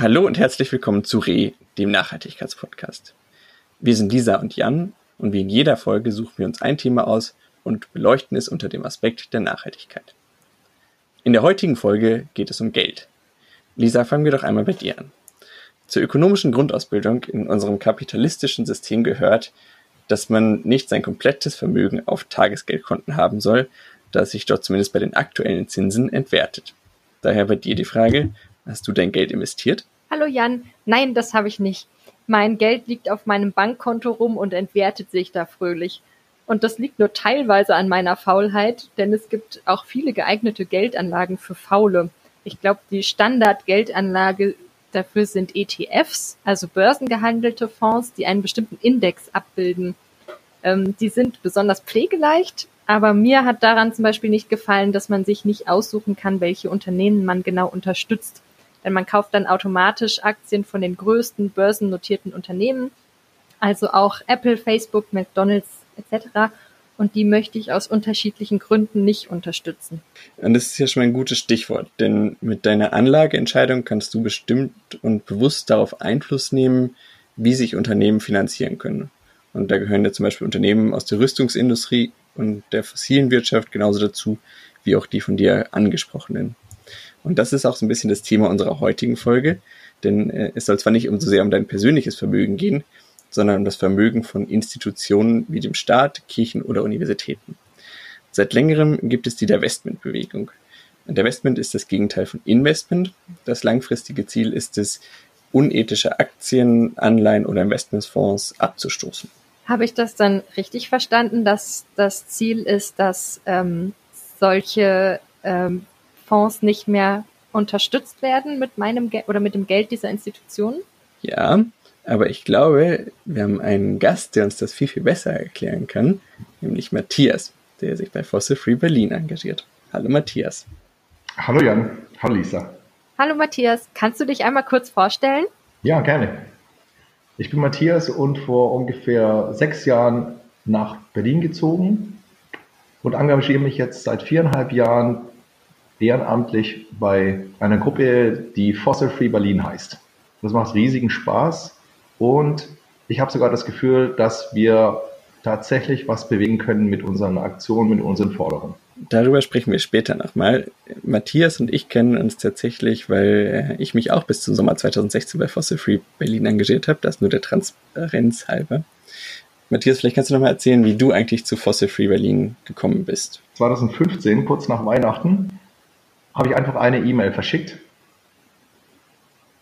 Hallo und herzlich willkommen zu Re, dem Nachhaltigkeitspodcast. Wir sind Lisa und Jan und wie in jeder Folge suchen wir uns ein Thema aus und beleuchten es unter dem Aspekt der Nachhaltigkeit. In der heutigen Folge geht es um Geld. Lisa, fangen wir doch einmal bei dir an. Zur ökonomischen Grundausbildung in unserem kapitalistischen System gehört, dass man nicht sein komplettes Vermögen auf Tagesgeldkonten haben soll, da es sich dort zumindest bei den aktuellen Zinsen entwertet. Daher bei dir die Frage, hast du dein Geld investiert? Hallo Jan, nein, das habe ich nicht. Mein Geld liegt auf meinem Bankkonto rum und entwertet sich da fröhlich. Und das liegt nur teilweise an meiner Faulheit, denn es gibt auch viele geeignete Geldanlagen für Faule. Ich glaube, die Standardgeldanlage dafür sind ETFs, also börsengehandelte Fonds, die einen bestimmten Index abbilden. Ähm, die sind besonders pflegeleicht, aber mir hat daran zum Beispiel nicht gefallen, dass man sich nicht aussuchen kann, welche Unternehmen man genau unterstützt. Denn man kauft dann automatisch Aktien von den größten börsennotierten Unternehmen, also auch Apple, Facebook, McDonald's etc. Und die möchte ich aus unterschiedlichen Gründen nicht unterstützen. Und das ist ja schon mal ein gutes Stichwort, denn mit deiner Anlageentscheidung kannst du bestimmt und bewusst darauf Einfluss nehmen, wie sich Unternehmen finanzieren können. Und da gehören ja zum Beispiel Unternehmen aus der Rüstungsindustrie und der fossilen Wirtschaft genauso dazu, wie auch die von dir angesprochenen. Und das ist auch so ein bisschen das Thema unserer heutigen Folge, denn äh, es soll zwar nicht um so sehr um dein persönliches Vermögen gehen, sondern um das Vermögen von Institutionen wie dem Staat, Kirchen oder Universitäten. Seit längerem gibt es die Divestment-Bewegung. Divestment ist das Gegenteil von Investment. Das langfristige Ziel ist es, unethische Aktien, Anleihen oder Investmentsfonds abzustoßen. Habe ich das dann richtig verstanden, dass das Ziel ist, dass ähm, solche ähm, Fonds nicht mehr unterstützt werden mit meinem Geld oder mit dem Geld dieser Institutionen? Ja, aber ich glaube, wir haben einen Gast, der uns das viel, viel besser erklären kann, nämlich Matthias, der sich bei Fossil Free Berlin engagiert. Hallo Matthias. Hallo Jan, hallo Lisa. Hallo Matthias, kannst du dich einmal kurz vorstellen? Ja, gerne. Ich bin Matthias und vor ungefähr sechs Jahren nach Berlin gezogen und engagiere mich jetzt seit viereinhalb Jahren ehrenamtlich bei einer Gruppe, die Fossil Free Berlin heißt. Das macht riesigen Spaß und ich habe sogar das Gefühl, dass wir tatsächlich was bewegen können mit unseren Aktionen, mit unseren Forderungen. Darüber sprechen wir später nochmal. Matthias und ich kennen uns tatsächlich, weil ich mich auch bis zum Sommer 2016 bei Fossil Free Berlin engagiert habe. Das nur der Transparenz halber. Matthias, vielleicht kannst du nochmal erzählen, wie du eigentlich zu Fossil Free Berlin gekommen bist. 2015, kurz nach Weihnachten, habe ich einfach eine E-Mail verschickt.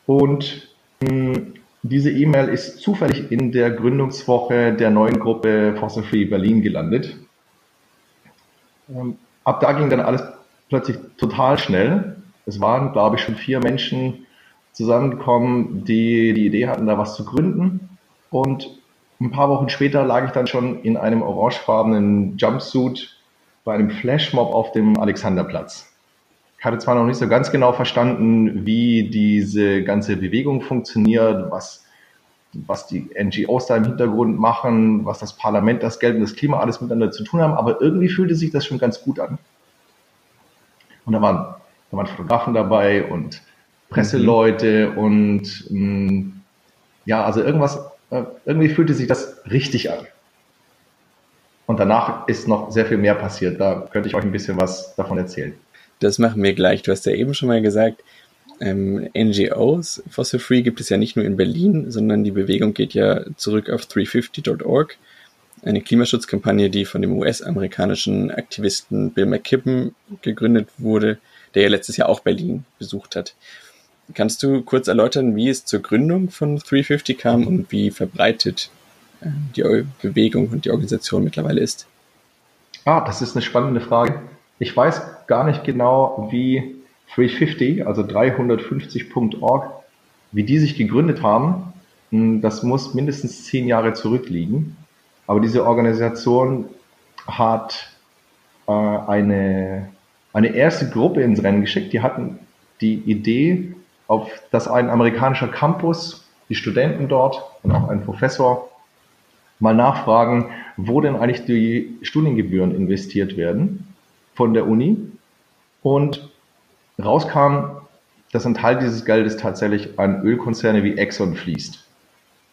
Und hm, diese E-Mail ist zufällig in der Gründungswoche der neuen Gruppe Fossil Free Berlin gelandet. Ähm, ab da ging dann alles plötzlich total schnell. Es waren, glaube ich, schon vier Menschen zusammengekommen, die die Idee hatten, da was zu gründen. Und ein paar Wochen später lag ich dann schon in einem orangefarbenen Jumpsuit bei einem Flashmob auf dem Alexanderplatz. Ich hatte zwar noch nicht so ganz genau verstanden, wie diese ganze Bewegung funktioniert, was, was die NGOs da im Hintergrund machen, was das Parlament, das Geld und das Klima alles miteinander zu tun haben, aber irgendwie fühlte sich das schon ganz gut an. Und da waren, da waren Fotografen dabei und Presseleute und mh, mm, ja, also irgendwas, äh, irgendwie fühlte sich das richtig an. Und danach ist noch sehr viel mehr passiert. Da könnte ich euch ein bisschen was davon erzählen. Das machen wir gleich. Du hast ja eben schon mal gesagt, ähm, NGOs, Fossil Free gibt es ja nicht nur in Berlin, sondern die Bewegung geht ja zurück auf 350.org, eine Klimaschutzkampagne, die von dem US-amerikanischen Aktivisten Bill McKibben gegründet wurde, der ja letztes Jahr auch Berlin besucht hat. Kannst du kurz erläutern, wie es zur Gründung von 350 kam und wie verbreitet äh, die Bewegung und die Organisation mittlerweile ist? Ah, das ist eine spannende Frage. Ich weiß gar nicht genau, wie 350, also 350.org, wie die sich gegründet haben. Hm, das muss mindestens zehn Jahre zurückliegen. Aber diese Organisation hat äh, eine, eine erste Gruppe ins Rennen geschickt. Die hatten die Idee, auf, dass ein amerikanischer Campus, die Studenten dort und auch ein Professor mal nachfragen, wo denn eigentlich die Studiengebühren investiert werden von der Uni und rauskam, dass ein Teil dieses Geldes tatsächlich an Ölkonzerne wie Exxon fließt.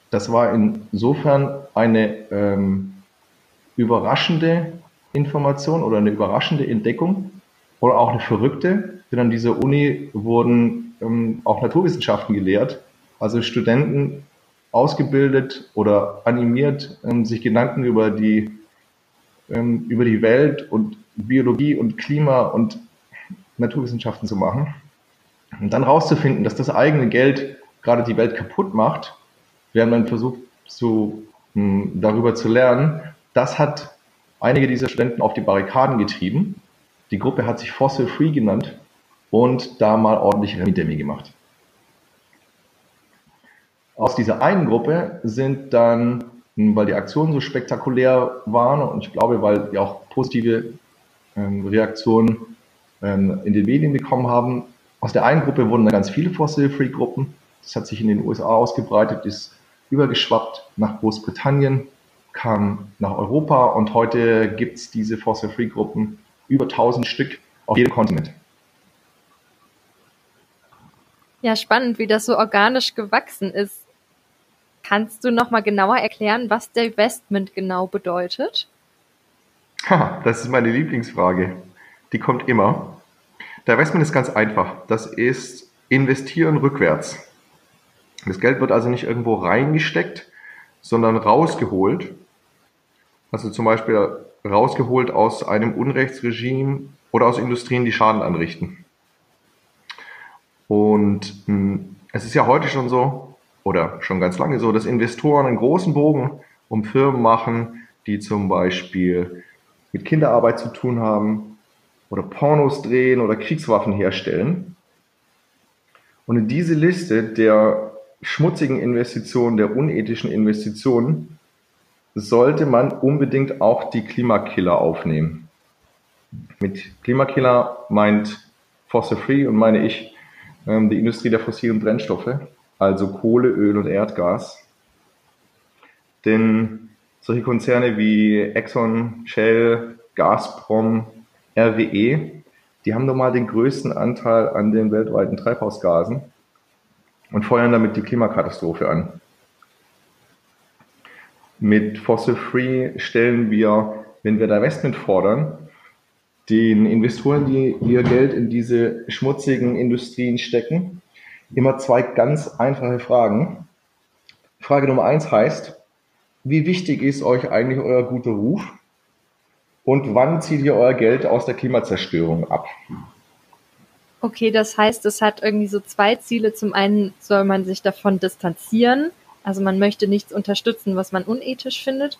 Das war insofern eine ähm, überraschende Information oder eine überraschende Entdeckung oder auch eine verrückte, denn an dieser Uni wurden ähm, auch Naturwissenschaften gelehrt, also Studenten ausgebildet oder animiert, ähm, sich Gedanken über die, ähm, über die Welt und Biologie und Klima und Naturwissenschaften zu machen. Und dann rauszufinden, dass das eigene Geld gerade die Welt kaputt macht. Wir haben dann versucht, so, hm, darüber zu lernen. Das hat einige dieser Studenten auf die Barrikaden getrieben. Die Gruppe hat sich Fossil Free genannt und da mal ordentlich Remi gemacht. Aus dieser einen Gruppe sind dann, hm, weil die Aktionen so spektakulär waren und ich glaube, weil die auch positive Reaktionen ähm, in den Medien bekommen haben, aus der einen Gruppe wurden dann ganz viele Fossil-Free-Gruppen. Das hat sich in den USA ausgebreitet, ist übergeschwappt nach Großbritannien, kam nach Europa und heute gibt es diese Fossil-Free-Gruppen über 1000 Stück auf jedem Kontinent. Ja, spannend, wie das so organisch gewachsen ist. Kannst du noch mal genauer erklären, was Divestment genau bedeutet? Ha, das ist meine Lieblingsfrage. Die kommt immer. Divestment ist ganz einfach. Das ist investieren rückwärts. Das Geld wird also nicht irgendwo reingesteckt, sondern rausgeholt. Also zum Beispiel rausgeholt aus einem Unrechtsregime oder aus Industrien, die Schaden anrichten. Und hm, es ist ja heute schon so, oder schon ganz lange so, dass Investoren einen großen Bogen um Firmen machen, die zum Beispiel mit Kinderarbeit zu tun haben oder Pornos drehen oder Kriegswaffen herstellen. Und in diese Liste der schmutzigen Investitionen, der unethischen Investitionen, sollte man unbedingt auch die Klimakiller aufnehmen. Mit Klimakiller meint Fossil Free und meine ich ähm, die Industrie der fossilen Brennstoffe also Kohle, Öl und Erdgas. Denn solche Konzerne wie Exxon, Shell, Gazprom, RWE, die haben nun mal den größten Anteil an den weltweiten Treibhausgasen und feuern damit die Klimakatastrophe an. Mit Fossil Free stellen wir, wenn wir Divestment fordern, den Investoren, die ihr Geld in diese schmutzigen Industrien stecken, immer zwei ganz einfache Fragen. Frage Nummer eins heißt, wie wichtig ist euch eigentlich euer guter Ruf? Und wann zieht ihr euer Geld aus der Klimazerstörung ab? Okay, das heißt, es hat irgendwie so zwei Ziele. Zum einen soll man sich davon distanzieren. Also man möchte nichts unterstützen, was man unethisch findet.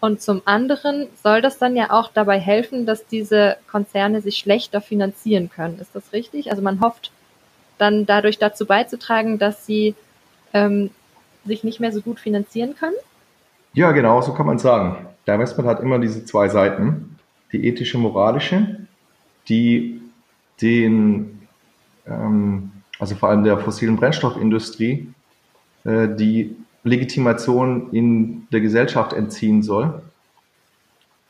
Und zum anderen soll das dann ja auch dabei helfen, dass diese Konzerne sich schlechter finanzieren können. Ist das richtig? Also man hofft, dann dadurch dazu beizutragen, dass sie ähm, sich nicht mehr so gut finanzieren können? Ja, genau, so kann man sagen. Der Investment hat immer diese zwei Seiten. Die ethische, moralische, die den, ähm, also vor allem der fossilen Brennstoffindustrie, äh, die Legitimation in der Gesellschaft entziehen soll.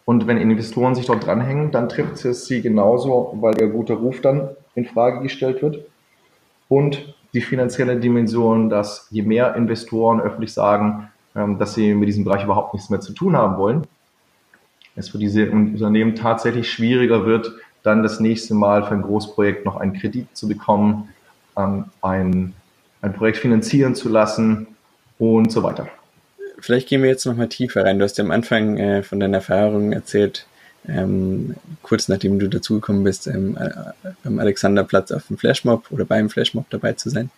Und wenn Investoren sich dort dranhängen, dann trifft es sie genauso, weil ihr guter Ruf dann in Frage gestellt wird und die finanzielle Dimension, dass je mehr Investoren öffentlich sagen, dass sie mit diesem Bereich überhaupt nichts mehr zu tun haben wollen, es für diese Unternehmen tatsächlich schwieriger wird, dann das nächste Mal für ein Großprojekt noch einen Kredit zu bekommen, ähm, ein, ein Projekt finanzieren zu lassen und so weiter. Vielleicht gehen wir jetzt noch mal tiefer rein. Du hast ja am Anfang äh, von deinen Erfahrungen erzählt, ähm, kurz nachdem du dazugekommen bist, ähm, äh, am Alexanderplatz auf dem Flashmob oder beim Flashmob dabei zu sein.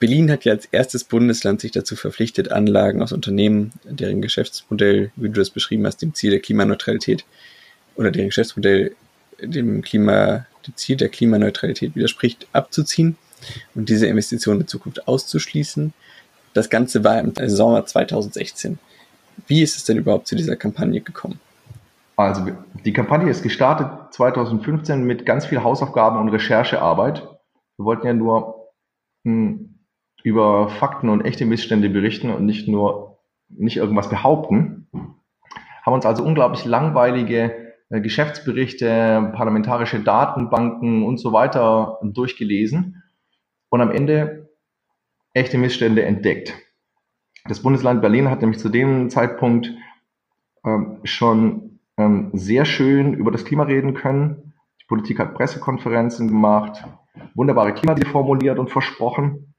Berlin hat ja als erstes Bundesland sich dazu verpflichtet, Anlagen aus Unternehmen, deren Geschäftsmodell, wie du das beschrieben hast, dem Ziel der Klimaneutralität oder deren Geschäftsmodell dem Klima, dem Ziel der Klimaneutralität widerspricht, abzuziehen und diese Investitionen in Zukunft auszuschließen. Das Ganze war im Sommer 2016. Wie ist es denn überhaupt zu dieser Kampagne gekommen? Also die Kampagne ist gestartet 2015 mit ganz viel Hausaufgaben und Recherchearbeit. Wir wollten ja nur mh, hm, über Fakten und echte Missstände berichten und nicht nur nicht irgendwas behaupten. Haben uns also unglaublich langweilige äh, Geschäftsberichte, parlamentarische Datenbanken und so weiter durchgelesen und am Ende echte Missstände entdeckt. Das Bundesland Berlin hat nämlich zu dem Zeitpunkt ähm, schon ähm, sehr schön über das Klima reden können. Die Politik hat Pressekonferenzen gemacht, wunderbare Klimaziele formuliert und versprochen,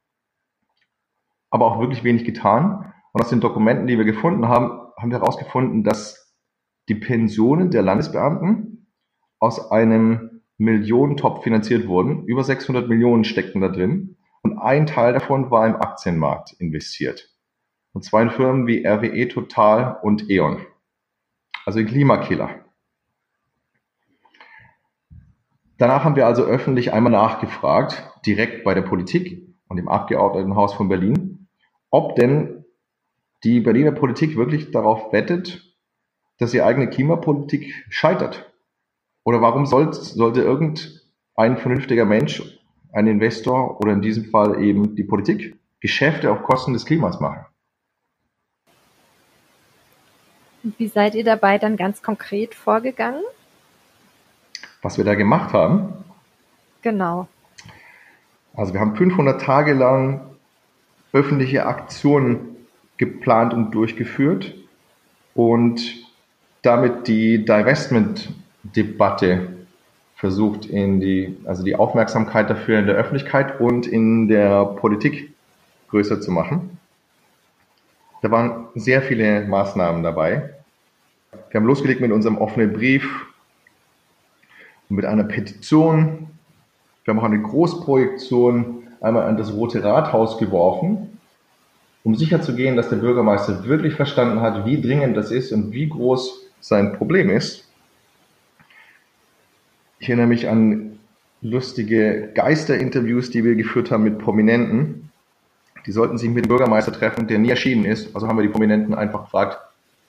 aber auch wirklich wenig getan. Und aus den Dokumenten, die wir gefunden haben, haben wir herausgefunden, dass die Pensionen der Landesbeamten aus einem Millionentopf finanziert wurden. Über 600 Millionen steckten da drin. Und ein Teil davon war im Aktienmarkt investiert. Und zwar in Firmen wie RWE, Total und E.ON. Also in Klimakiller. Danach haben wir also öffentlich einmal nachgefragt, direkt bei der Politik und im Abgeordnetenhaus von Berlin, ob denn die Berliner Politik wirklich darauf wettet, dass ihre eigene Klimapolitik scheitert. Oder warum soll, sollte irgendein vernünftiger Mensch, ein Investor oder in diesem Fall eben die Politik Geschäfte auf Kosten des Klimas machen? Und wie seid ihr dabei dann ganz konkret vorgegangen? Was wir da gemacht haben? Genau. Also wir haben 500 Tage lang öffentliche Aktionen geplant und durchgeführt und damit die Divestment-Debatte versucht in die, also die Aufmerksamkeit dafür in der Öffentlichkeit und in der Politik größer zu machen. Da waren sehr viele Maßnahmen dabei. Wir haben losgelegt mit unserem offenen Brief und mit einer Petition. Wir haben auch eine Großprojektion einmal an das Rote Rathaus geworfen, um sicherzugehen, dass der Bürgermeister wirklich verstanden hat, wie dringend das ist und wie groß sein Problem ist. Ich erinnere mich an lustige Geisterinterviews, die wir geführt haben mit Prominenten. Die sollten sich mit dem Bürgermeister treffen, der nie erschienen ist. Also haben wir die Prominenten einfach gefragt,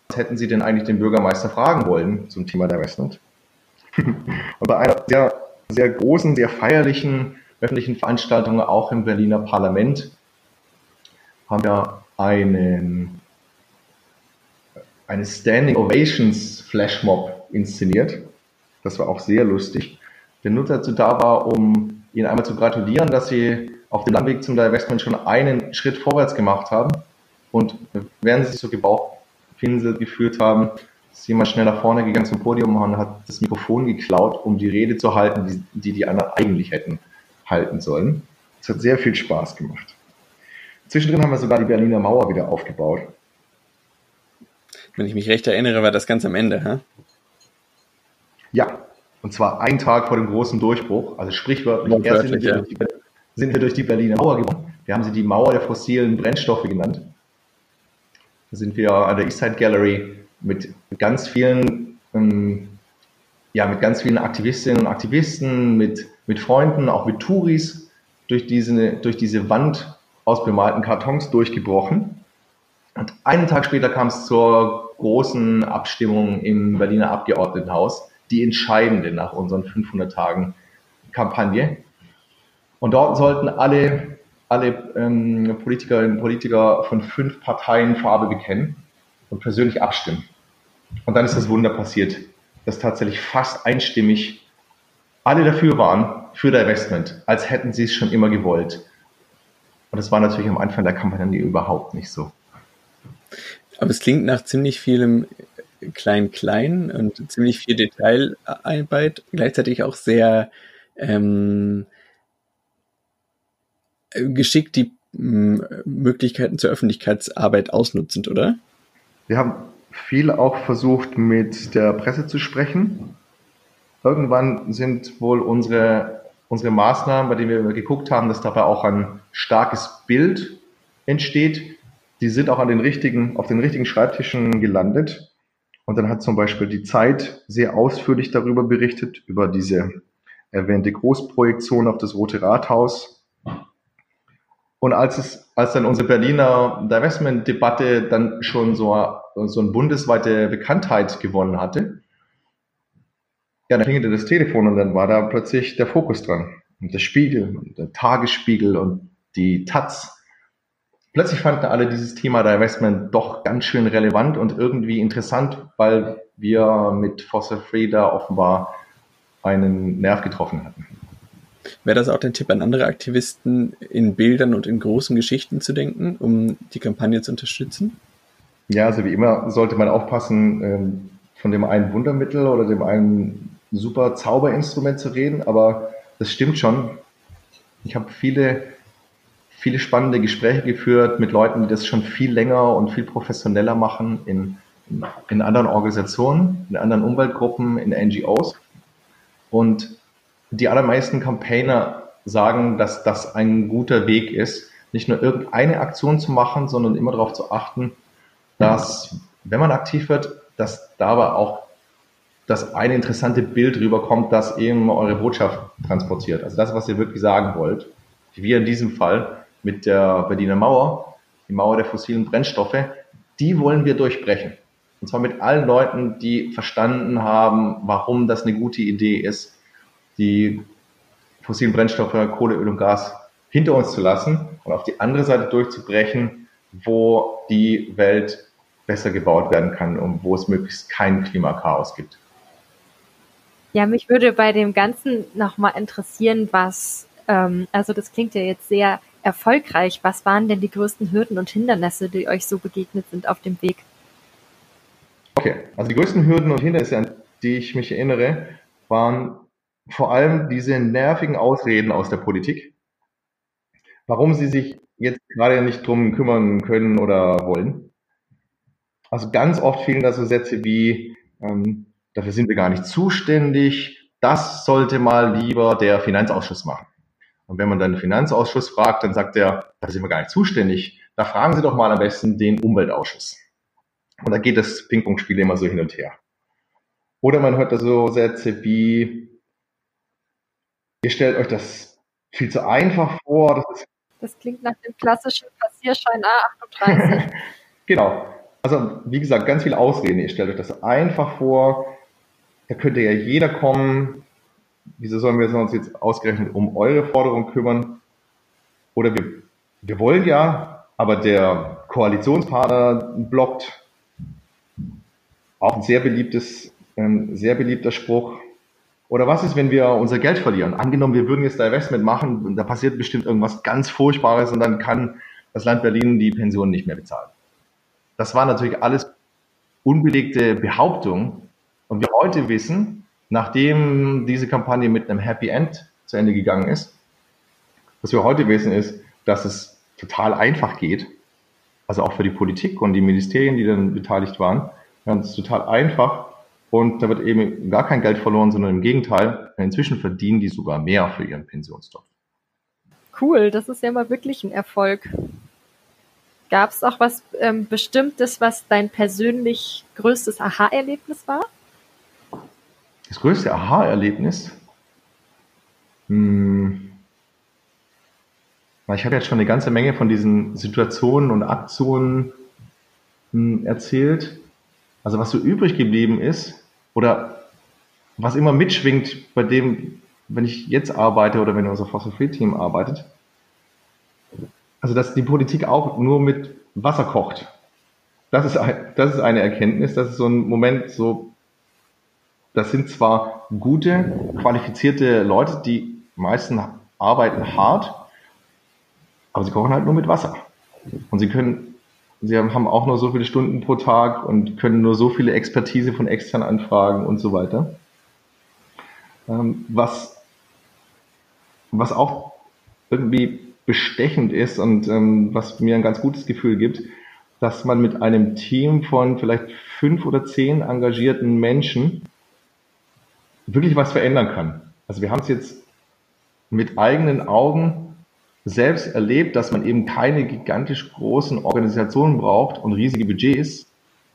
was hätten sie denn eigentlich den Bürgermeister fragen wollen zum Thema der Westland? Und bei einer sehr, sehr großen, sehr feierlichen öffentlichen Veranstaltung auch im Berliner Parlament haben wir einen, eine Standing Ovations Flashmob inszeniert. Das war auch sehr lustig. Der nur dazu da war, um Ihnen einmal zu gratulieren, dass Sie auf dem Landweg zum Divestment schon einen Schritt vorwärts gemacht haben. Und während Sie sich so gebauchpinselt gefühlt haben, ist jemand schnell nach vorne gegangen zum Podium und hat das Mikrofon geklaut, um die Rede zu halten, die, die anderen eigentlich hätten halten sollen. Es hat sehr viel Spaß gemacht. Zwischendrin haben wir sogar die Berliner Mauer wieder aufgebaut. Wenn ich mich recht erinnere, war das ganz am Ende, hä? Ja, und zwar einen Tag vor dem großen Durchbruch, also sprichwörtlich, erst sind wir, ja. sind wir durch die Berliner Mauer gekommen. Wir haben sie die Mauer der fossilen Brennstoffe genannt. Da sind wir an der Eastside Gallery mit ganz vielen, ähm, ja, mit ganz vielen Aktivistinnen und Aktivisten, mit, mit Freunden, auch mit Touris durch diese, durch diese Wand aus bemalten Kartons durchgebrochen. Und einen Tag später kam es zur großen Abstimmung im Berliner Abgeordnetenhaus, die entscheidende nach unseren 500 Tagen Kampagne. Und dort sollten alle, alle ähm, Politikerinnen und Politiker von fünf Parteien Farbe bekennen und persönlich abstimmen. Und dann ist das Wunder passiert, dass tatsächlich fast einstimmig alle dafür waren, für der Investment, als hätten sie es schon immer gewollt. Und das war natürlich am Anfang der Kampagne überhaupt nicht so. Aber es klingt nach ziemlich vielem Klein-Klein und ziemlich viel Detailarbeit, gleichzeitig auch sehr ähm, geschickt die Möglichkeiten zur Öffentlichkeitsarbeit ausnutzend, oder? Wir haben viel auch versucht, mit der Presse zu sprechen. Irgendwann sind wohl unsere, unsere Maßnahmen, bei denen wir geguckt haben, dass dabei auch ein starkes Bild entsteht, die sind auch an den richtigen, auf den richtigen Schreibtischen gelandet. Und dann hat zum Beispiel die Zeit sehr ausführlich darüber berichtet, über diese erwähnte Großprojektion auf das Rote Rathaus. Und als es, als dann unsere Berliner Divestment-Debatte dann schon so, so eine bundesweite Bekanntheit gewonnen hatte, ja, dann klingelte das Telefon und dann war da plötzlich der Fokus dran. Und der Spiegel und der Tagesspiegel und die Taz plötzlich fanden alle dieses Thema Divestment doch ganz schön relevant und irgendwie interessant, weil wir mit Fossil Free da offenbar einen Nerv getroffen hatten. Wäre das auch dein Tipp an andere Aktivisten, in Bildern und in großen Geschichten zu denken, um die Kampagne zu unterstützen? Ja, also wie immer sollte man aufpassen, ähm, von dem einen Wundermittel oder dem einen super Zauberinstrument zu reden, aber das stimmt schon. Ich habe viele, viele spannende Gespräche geführt mit Leuten, die das schon viel länger und viel professioneller machen in, in anderen Organisationen, in anderen Umweltgruppen, in NGOs. Und die allermeisten Campaigner sagen, dass das ein guter Weg ist, nicht nur irgendeine Aktion zu machen, sondern immer darauf zu achten, dass, wenn man aktiv wird, dass dabei auch das eine interessante Bild rüberkommt, das eben eure Botschaft transportiert. Also das, was ihr wirklich sagen wollt. Wie in diesem Fall mit der Berliner Mauer, die Mauer der fossilen Brennstoffe, die wollen wir durchbrechen. Und zwar mit allen Leuten, die verstanden haben, warum das eine gute Idee ist, die fossilen Brennstoffe, Kohle, Öl und Gas hinter uns zu lassen und auf die andere Seite durchzubrechen, wo die Welt besser gebaut werden kann und wo es möglichst kein Klimakaos gibt. Ja, mich würde bei dem Ganzen nochmal interessieren, was, ähm, also das klingt ja jetzt sehr erfolgreich. Was waren denn die größten Hürden und Hindernisse, die euch so begegnet sind auf dem Weg? Okay, also die größten Hürden und Hindernisse, an die ich mich erinnere, waren vor allem diese nervigen Ausreden aus der Politik, warum sie sich jetzt gerade nicht drum kümmern können oder wollen. Also ganz oft fehlen da so Sätze wie, ähm, dafür sind wir gar nicht zuständig, das sollte mal lieber der Finanzausschuss machen. Und wenn man dann den Finanzausschuss fragt, dann sagt er, da sind wir gar nicht zuständig, da fragen Sie doch mal am besten den Umweltausschuss. Und da geht das Ping-Pong-Spiel immer so hin und her. Oder man hört da so Sätze wie, ihr stellt euch das viel zu einfach vor. Das, das klingt nach dem klassischen Passierschein A38. genau. Also, wie gesagt, ganz viel Ausreden. Ihr stellt euch das einfach vor. Da könnte ja jeder kommen. Wieso sollen wir uns jetzt ausgerechnet um eure Forderung kümmern? Oder wir, wir wollen ja, aber der Koalitionspartner blockt. Auch ein sehr beliebtes, ähm, sehr beliebter Spruch. Oder was ist, wenn wir unser Geld verlieren? Angenommen, wir würden jetzt da Investment machen, da passiert bestimmt irgendwas ganz Furchtbares und dann kann das Land Berlin die Pension nicht mehr bezahlen. Das war natürlich alles unbelegte Behauptungen. Und wir heute wissen, nachdem diese Kampagne mit einem Happy End zu Ende gegangen ist, was wir heute wissen ist, dass es total einfach geht. Also auch für die Politik und die Ministerien, die dann beteiligt waren. Ist total einfach und da wird eben gar kein Geld verloren, sondern im Gegenteil, inzwischen verdienen die sogar mehr für ihren Pensionsstoff. Cool, das ist ja mal wirklich ein Erfolg. Gab es auch was ähm, Bestimmtes, was dein persönlich größtes Aha-Erlebnis war? Das größte Aha-Erlebnis? Hm. Ich habe jetzt schon eine ganze Menge von diesen Situationen und Aktionen hm, erzählt. Also was so übrig geblieben ist oder was immer mitschwingt bei dem, wenn ich jetzt arbeite oder wenn unser Fossil Free Team arbeitet, also dass die Politik auch nur mit Wasser kocht. Das ist, das ist eine Erkenntnis, das ist so ein Moment, so, das sind zwar gute, qualifizierte Leute, die meisten arbeiten hart, aber sie kochen halt nur mit Wasser. Und sie können, sie haben auch nur so viele Stunden pro Tag und können nur so viele Expertise von extern anfragen und so weiter. Ähm, was, was auch irgendwie bestechend ist und ähm, was mir ein ganz gutes Gefühl gibt, dass man mit einem Team von vielleicht fünf oder zehn engagierten Menschen wirklich was verändern kann. Also wir haben es jetzt mit eigenen Augen selbst erlebt, dass man eben keine gigantisch großen Organisationen braucht und riesige Budgets.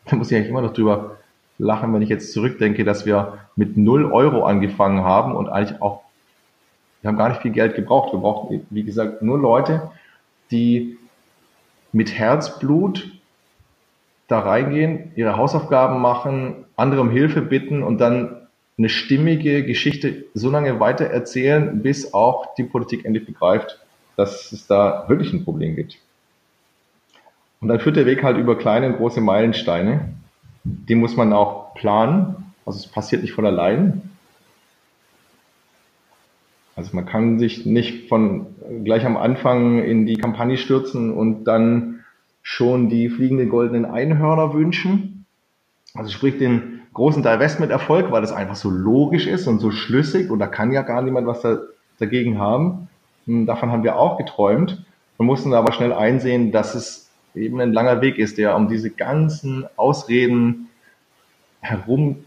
Da muss ich eigentlich immer noch drüber lachen, wenn ich jetzt zurückdenke, dass wir mit null Euro angefangen haben und eigentlich auch wir haben gar nicht viel Geld gebraucht. Wir brauchten, wie gesagt, nur Leute, die mit Herzblut da reingehen, ihre Hausaufgaben machen, andere um Hilfe bitten und dann eine stimmige Geschichte so lange weiter erzählen, bis auch die Politik endlich begreift, dass es da wirklich ein Problem gibt. Und dann führt der Weg halt über kleine und große Meilensteine. Die muss man auch planen. Also es passiert nicht von allein. Also man kann sich nicht von gleich am Anfang in die Kampagne stürzen und dann schon die fliegende goldenen Einhörner wünschen. Also sprich den großen Divestment-Erfolg, weil das einfach so logisch ist und so schlüssig und da kann ja gar niemand was da, dagegen haben. Hm, davon haben wir auch geträumt und mussten aber schnell einsehen, dass es eben ein langer Weg ist, der um diese ganzen Ausreden herum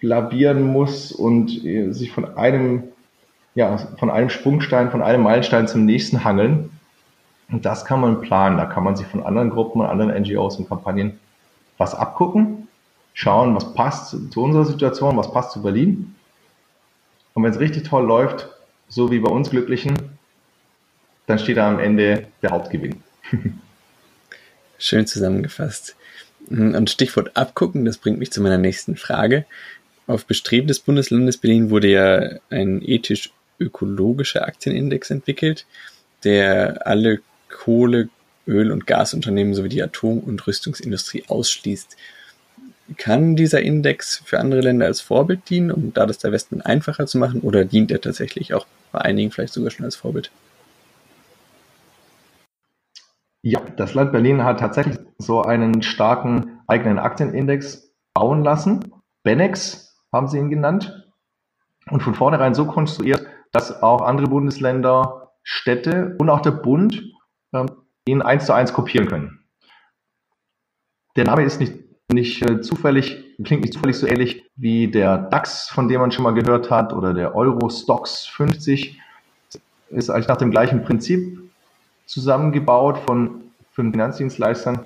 labieren muss und äh, sich von einem ja, von einem Sprungstein, von einem Meilenstein zum nächsten hangeln. Und das kann man planen. Da kann man sich von anderen Gruppen und anderen NGOs und Kampagnen was abgucken, schauen, was passt zu unserer Situation, was passt zu Berlin. Und wenn es richtig toll läuft, so wie bei uns Glücklichen, dann steht da am Ende der Hauptgewinn. Schön zusammengefasst. Und Stichwort abgucken, das bringt mich zu meiner nächsten Frage. Auf Bestreben des Bundeslandes Berlin wurde ja ein ethisch ökologischer Aktienindex entwickelt, der alle Kohle, Öl- und Gasunternehmen sowie die Atom- und Rüstungsindustrie ausschließt. Kann dieser Index für andere Länder als Vorbild dienen, um da das Divestment einfacher zu machen, oder dient er tatsächlich auch bei einigen vielleicht sogar schon als Vorbild? Ja, das Land Berlin hat tatsächlich so einen starken eigenen Aktienindex bauen lassen. Benex haben sie ihn genannt. Und von vornherein so konstruiert, dass auch andere Bundesländer, Städte und auch der Bund ähm, ihn eins zu eins kopieren können. Der Name ist nicht, nicht äh, zufällig, klingt nicht zufällig so ähnlich wie der DAX, von dem man schon mal gehört hat, oder der Eurostox 50. Ist eigentlich nach dem gleichen Prinzip zusammengebaut von fünf Finanzdienstleistern,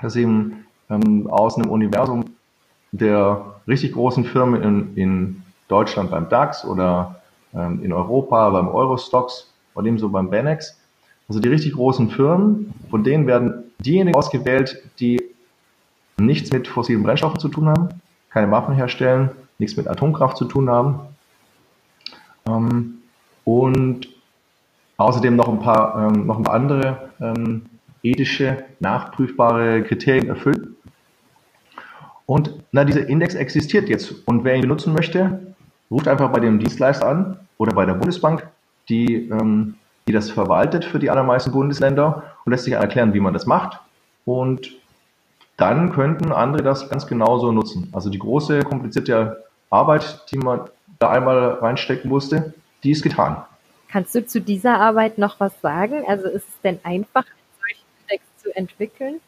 das eben ähm, aus einem Universum der richtig großen Firmen in, in Deutschland beim DAX oder ähm, in Europa beim Eurostox und ebenso beim Benex. Also die richtig großen Firmen, von denen werden diejenigen ausgewählt, die nichts mit fossilen Brennstoffen zu tun haben, keine Waffen herstellen, nichts mit Atomkraft zu tun haben ähm, und außerdem noch ein paar, ähm, noch ein paar andere ähm, ethische, nachprüfbare Kriterien erfüllen. Und na, dieser Index existiert jetzt und wer ihn benutzen möchte, ruft einfach bei dem Dienstleister an oder bei der Bundesbank, die, ähm, die das verwaltet für die allermeisten Bundesländer und lässt sich erklären, wie man das macht. Und dann könnten andere das ganz genauso nutzen. Also die große, komplizierte Arbeit, die man da einmal reinstecken musste, die ist getan. Kannst du zu dieser Arbeit noch was sagen? Also ist es denn einfach, einen solchen Index zu entwickeln?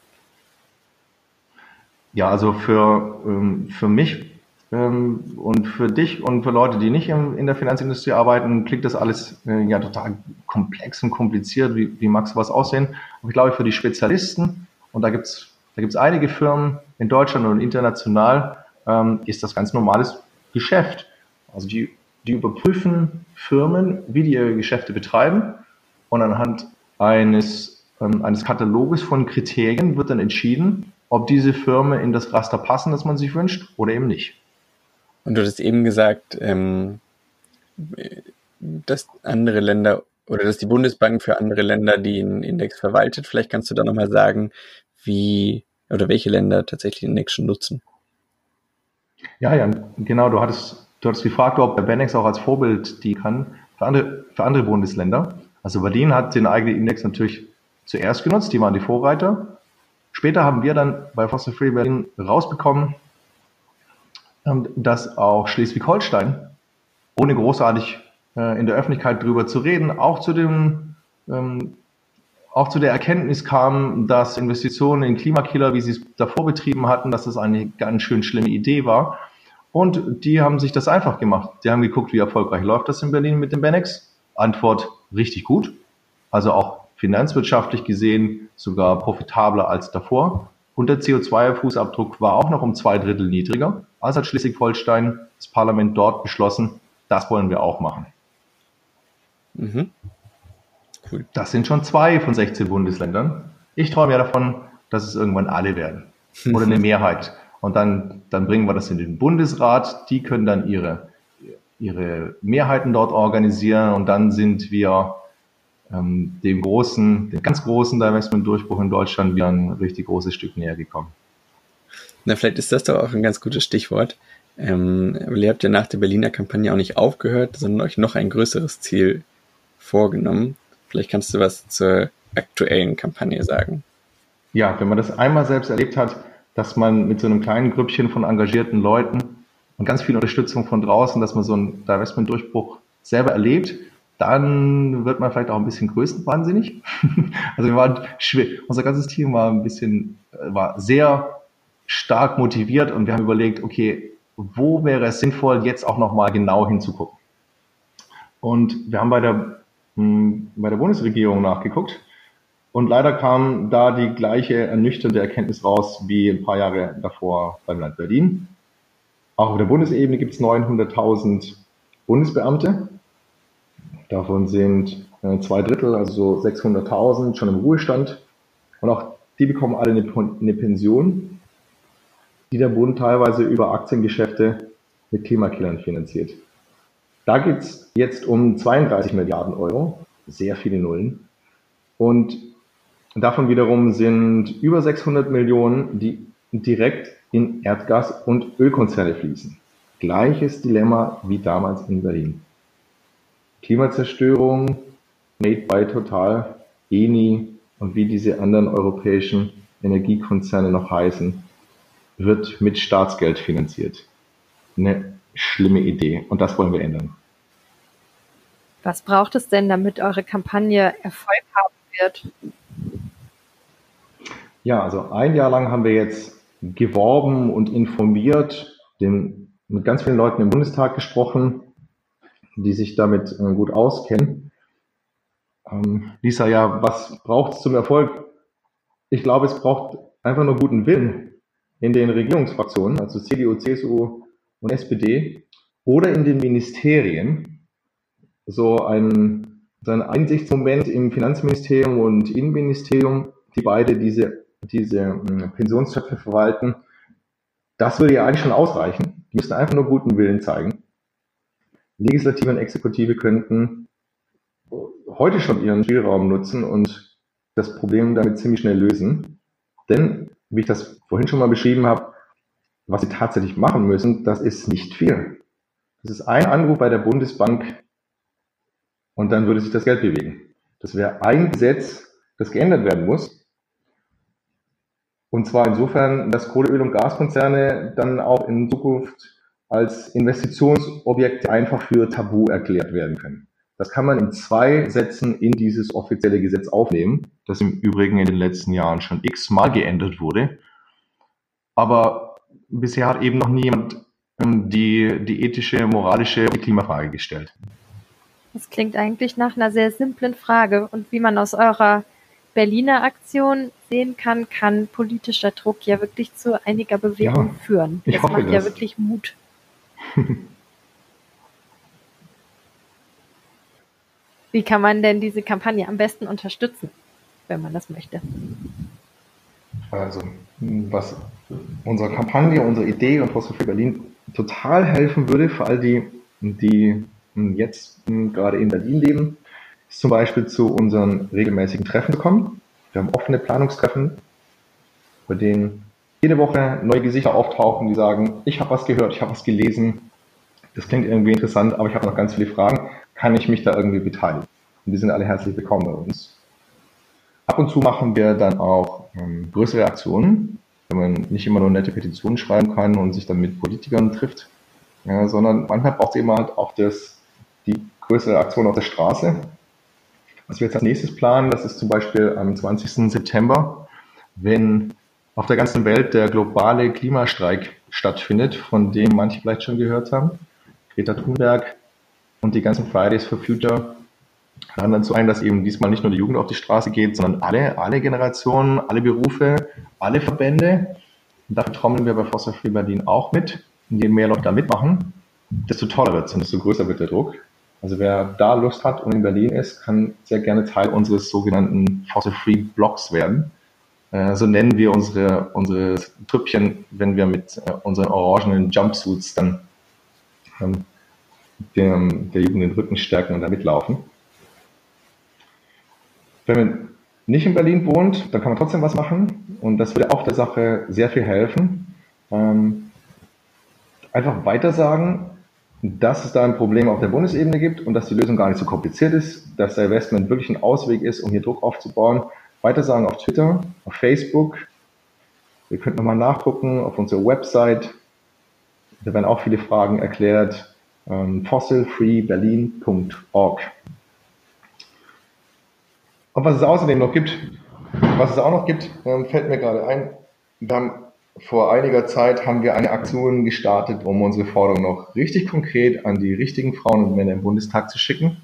Ja, also für, ähm, für mich und für dich und für Leute, die nicht in der Finanzindustrie arbeiten, klingt das alles äh, ja total komplex und kompliziert, wie, wie mag was aussehen. Aber ich glaube, für die Spezialisten, und da gibt's da gibt's einige Firmen in Deutschland und international, ähm, ist das ganz normales Geschäft. Also die, die überprüfen Firmen, wie die ihre Geschäfte betreiben und anhand eines, ähm, eines Kataloges von Kriterien wird dann entschieden, ob diese Firmen in das Raster passen, das man sich wünscht, oder eben nicht. Und du hast eben gesagt, ähm, dass andere Länder oder dass die Bundesbank für andere Länder den Index verwaltet. Vielleicht kannst du da nochmal sagen, wie oder welche Länder tatsächlich den Index schon nutzen. Ja, ja, genau. Du hattest, du hattest gefragt, ob der Benex auch als Vorbild die kann für andere, für andere Bundesländer. Also Berlin hat den eigenen Index natürlich zuerst genutzt, die waren die Vorreiter. Später haben wir dann bei Fossil Free Berlin rausbekommen, dass auch Schleswig-Holstein, ohne großartig äh, in der Öffentlichkeit drüber zu reden, auch zu dem ähm, auch zu der Erkenntnis kam, dass Investitionen in Klimakiller, wie sie es davor betrieben hatten, dass das eine ganz schön schlimme Idee war. Und die haben sich das einfach gemacht. Die haben geguckt, wie erfolgreich läuft das in Berlin mit dem Benex. Antwort richtig gut. Also auch finanzwirtschaftlich gesehen sogar profitabler als davor. Und der CO2-Fußabdruck war auch noch um zwei Drittel niedriger. Also hat Schleswig-Holstein das Parlament dort beschlossen, das wollen wir auch machen. Mhm. Cool. Das sind schon zwei von 16 Bundesländern. Ich träume ja davon, dass es irgendwann alle werden. Oder eine Mehrheit. Und dann, dann bringen wir das in den Bundesrat. Die können dann ihre, ihre Mehrheiten dort organisieren. Und dann sind wir ähm, dem großen, dem ganz großen Divestment-Durchbruch in Deutschland wieder ein richtig großes Stück näher gekommen. Na, vielleicht ist das doch auch ein ganz gutes Stichwort. Ähm, ihr habt ja nach der Berliner Kampagne auch nicht aufgehört, sondern euch noch ein größeres Ziel vorgenommen. Vielleicht kannst du was zur aktuellen Kampagne sagen. Ja, wenn man das einmal selbst erlebt hat, dass man mit so einem kleinen Grüppchen von engagierten Leuten und ganz viel Unterstützung von draußen, dass man so einen Divestment-Durchbruch selber erlebt, dann wird man vielleicht auch ein bisschen größenwahnsinnig. also wir waren schwer, unser ganzes Team war ein bisschen, äh, war sehr stark motiviert und wir haben überlegt, okay, wo wäre es sinnvoll, jetzt auch nochmal genau hinzugucken. Und wir haben bei der, hm, bei der Bundesregierung nachgeguckt und leider kam da die gleiche ernüchternde Erkenntnis raus wie ein paar Jahre davor beim Land Berlin. Auch auf der Bundesebene gibt es 900.000 Bundesbeamte. Davon sind äh, zwei Drittel, also so 600.000, schon im Ruhestand. Und auch die bekommen alle eine, eine Pension, die der Bund teilweise über Aktiengeschäfte mit Klimakillern finanziert. Da geht es jetzt um 32 Milliarden Euro, sehr viele Nullen. Und davon wiederum sind über 600 Millionen, die direkt in Erdgas- und Ölkonzerne fließen. Gleiches Dilemma wie damals in Berlin. Klimazerstörung, made by Total, Eni und wie diese anderen europäischen Energiekonzerne noch heißen, wird mit Staatsgeld finanziert. Eine schlimme Idee und das wollen wir ändern. Was braucht es denn, damit eure Kampagne Erfolg haben wird? Ja, also ein Jahr lang haben wir jetzt geworben und informiert, den, mit ganz vielen Leuten im Bundestag gesprochen, die sich damit äh, gut auskennen. Ähm, Lisa, ja, was braucht es zum Erfolg? Ich glaube, es braucht einfach nur guten Willen in den Regierungsfraktionen, also CDU, CSU und SPD, oder in den Ministerien, so ein, so ein Einsichtsmoment im Finanzministerium und Innenministerium, die beide diese, diese ähm, Pensionstöpfe verwalten. Das würde ja eigentlich schon ausreichen. Die müssten einfach nur guten Willen zeigen. Legislative und Exekutive könnten heute schon ihren Spielraum nutzen und das Problem damit ziemlich schnell lösen. Denn, wie ich das vorhin schon mal beschrieben habe, was sie tatsächlich machen müssen, das ist nicht viel. Das ist ein Anruf bei der Bundesbank und dann würde sich das Geld bewegen. Das wäre ein Gesetz, das geändert werden muss. Und zwar insofern, dass Kohle, Öl und Gaskonzerne dann auch in Zukunft als Investitionsobjekte einfach für tabu erklärt werden können. Das kann man in zwei Sätzen in dieses offizielle Gesetz aufnehmen, das im Übrigen in den letzten Jahren schon x-mal geändert wurde. Aber bisher hat eben noch niemand ähm, die, die ethische, moralische Klimafrage gestellt. Das klingt eigentlich nach einer sehr simplen Frage. Und wie man aus eurer Berliner Aktion sehen kann, kann politischer Druck ja wirklich zu einiger Bewegung ja, führen. Das macht das. ja wirklich Mut. Wie kann man denn diese Kampagne am besten unterstützen, wenn man das möchte? Also, was unserer Kampagne, unserer Idee und Fossil für Berlin total helfen würde, für all die, die jetzt gerade in Berlin leben, ist zum Beispiel zu unseren regelmäßigen Treffen kommen. Wir haben offene Planungstreffen, bei denen jede Woche neue Gesichter auftauchen, die sagen, ich habe was gehört, ich habe was gelesen, das klingt irgendwie interessant, aber ich habe noch ganz viele Fragen, kann ich mich da irgendwie beteiligen? Und die sind alle herzlich willkommen bei uns. Ab und zu machen wir dann auch ähm, größere Aktionen, wenn man nicht immer nur nette Petitionen schreiben kann und sich dann mit Politikern trifft, ja, sondern manchmal braucht es eben halt auch das, die größere Aktion auf der Straße. Was wir jetzt als nächstes planen, das ist zum Beispiel am 20. September, wenn auf der ganzen Welt der globale Klimastreik stattfindet, von dem manche vielleicht schon gehört haben. Greta Thunberg und die ganzen Fridays for Future laden dazu ein, dass eben diesmal nicht nur die Jugend auf die Straße geht, sondern alle, alle Generationen, alle Berufe, alle Verbände. Und dafür trommeln wir bei Fossil Free Berlin auch mit. Und je mehr Leute da mitmachen, desto toller wird es und desto größer wird der Druck. Also wer da Lust hat und in Berlin ist, kann sehr gerne Teil unseres sogenannten Fossil Free Blocks werden. Äh, so nennen wir unsere, unsere Trüppchen, wenn wir mit äh, unseren orangenen Jumpsuits dann ähm, dem, der Jugend den Rücken stärken und da mitlaufen. Wenn man nicht in Berlin wohnt, dann kann man trotzdem was machen und das würde auch der Sache sehr viel helfen. Ähm, einfach weitersagen, dass es da ein Problem auf der Bundesebene gibt und dass die Lösung gar nicht so kompliziert ist, dass der Investment wirklich ein Ausweg ist, um hier Druck aufzubauen. Weitersagen auf Twitter, auf Facebook. Ihr könnt nochmal nachgucken auf unserer Website. Da werden auch viele Fragen erklärt. Ähm, fossilfreeberlin.org. Und was es außerdem noch gibt, was es auch noch gibt, ähm, fällt mir gerade ein. Wir haben vor einiger Zeit haben wir eine Aktion gestartet, um unsere Forderung noch richtig konkret an die richtigen Frauen und Männer im Bundestag zu schicken.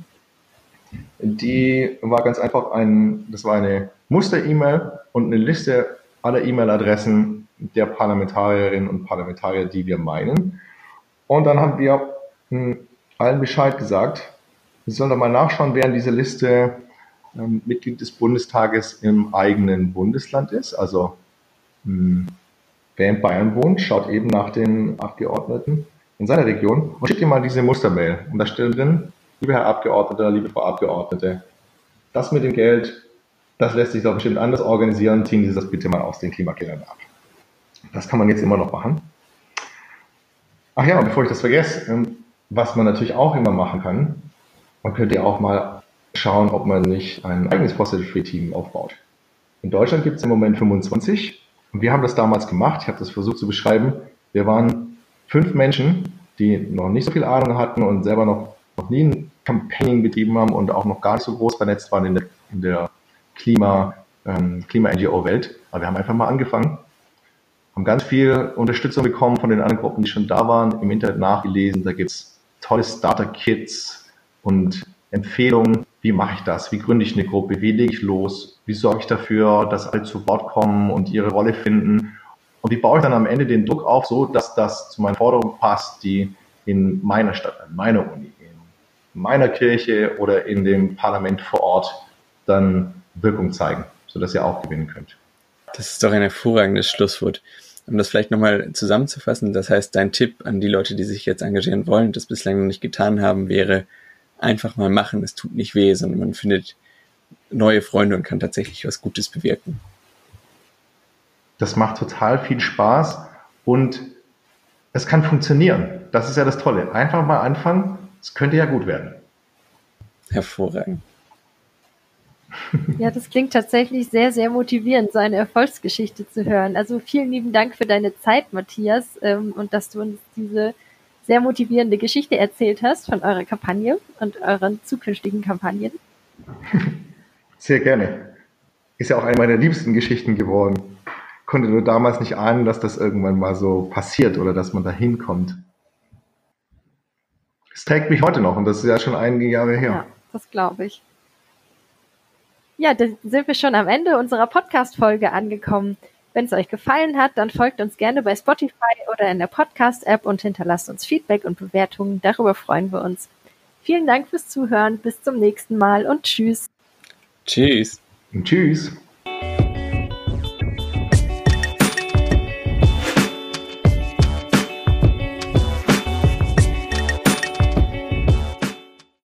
Die war ganz einfach ein, das war eine Muster-E-Mail und eine Liste aller E-Mail-Adressen der Parlamentarierinnen und Parlamentarier, die wir meinen. Und dann haben wir hm, allen Bescheid gesagt. Sie sollen doch mal nachschauen, wer in dieser Liste ähm, Mitglied des Bundestages im eigenen Bundesland ist. Also hm, wer in Bayern wohnt, schaut eben nach den Abgeordneten in seiner Region und schickt ihm mal diese Mustermail. Und da steht drin, lieber Herr Abgeordneter, liebe Frau Abgeordnete, das mit dem Geld, das lässt sich doch bestimmt anders organisieren, ziehen Sie das bitte mal aus den Klimakillern ab. Das kann man jetzt immer noch machen. Ach ja, bevor ich das vergesse, ähm, was man natürlich auch immer machen kann, man könnte ja auch mal schauen, ob man nicht ein eigenes Fossil-Free-Team aufbaut. In Deutschland gibt es im Moment 25 und wir haben das damals gemacht. Ich habe das versucht zu beschreiben. Wir waren fünf Menschen, die noch nicht so viel Ahnung hatten und selber noch, noch nie ein Campaigning betrieben haben und auch noch gar nicht so groß vernetzt waren in der, in der Klima, ähm, Klima-NGO-Welt. Aber wir haben einfach mal angefangen, haben ganz viel Unterstützung bekommen von den anderen Gruppen, die schon da waren, im Internet nachgelesen. Da gibt's tolle Starter-Kits und Empfehlungen, wie mache ich das, wie gründe ich eine Gruppe, wie lege ich los, wie sorge ich dafür, dass alle zu Wort kommen und ihre Rolle finden und wie baue ich dann am Ende den Druck auf, so dass das zu meinen Forderungen passt, die in meiner Stadt, in meiner Uni, in meiner Kirche oder in dem Parlament vor Ort dann Wirkung zeigen, sodass ihr auch gewinnen könnt. Das ist doch ein hervorragendes Schlusswort. Um das vielleicht nochmal zusammenzufassen, das heißt, dein Tipp an die Leute, die sich jetzt engagieren wollen, das bislang noch nicht getan haben, wäre, einfach mal machen. Es tut nicht weh, sondern man findet neue Freunde und kann tatsächlich was Gutes bewirken. Das macht total viel Spaß und es kann funktionieren. Das ist ja das Tolle. Einfach mal anfangen. Es könnte ja gut werden. Hervorragend. Ja, das klingt tatsächlich sehr, sehr motivierend, so eine Erfolgsgeschichte zu hören. Also vielen lieben Dank für deine Zeit, Matthias, ähm, und dass du uns diese sehr motivierende Geschichte erzählt hast von eurer Kampagne und euren zukünftigen Kampagnen. Sehr gerne. Ist ja auch eine meiner liebsten Geschichten geworden. Konnte nur damals nicht ahnen, dass das irgendwann mal so passiert oder dass man da hinkommt. Es trägt mich heute noch und das ist ja schon einige Jahre her. Ja, das glaube ich. Ja, da sind wir schon am Ende unserer Podcast-Folge angekommen. Wenn es euch gefallen hat, dann folgt uns gerne bei Spotify oder in der Podcast-App und hinterlasst uns Feedback und Bewertungen. Darüber freuen wir uns. Vielen Dank fürs Zuhören. Bis zum nächsten Mal und tschüss. Tschüss. Und tschüss.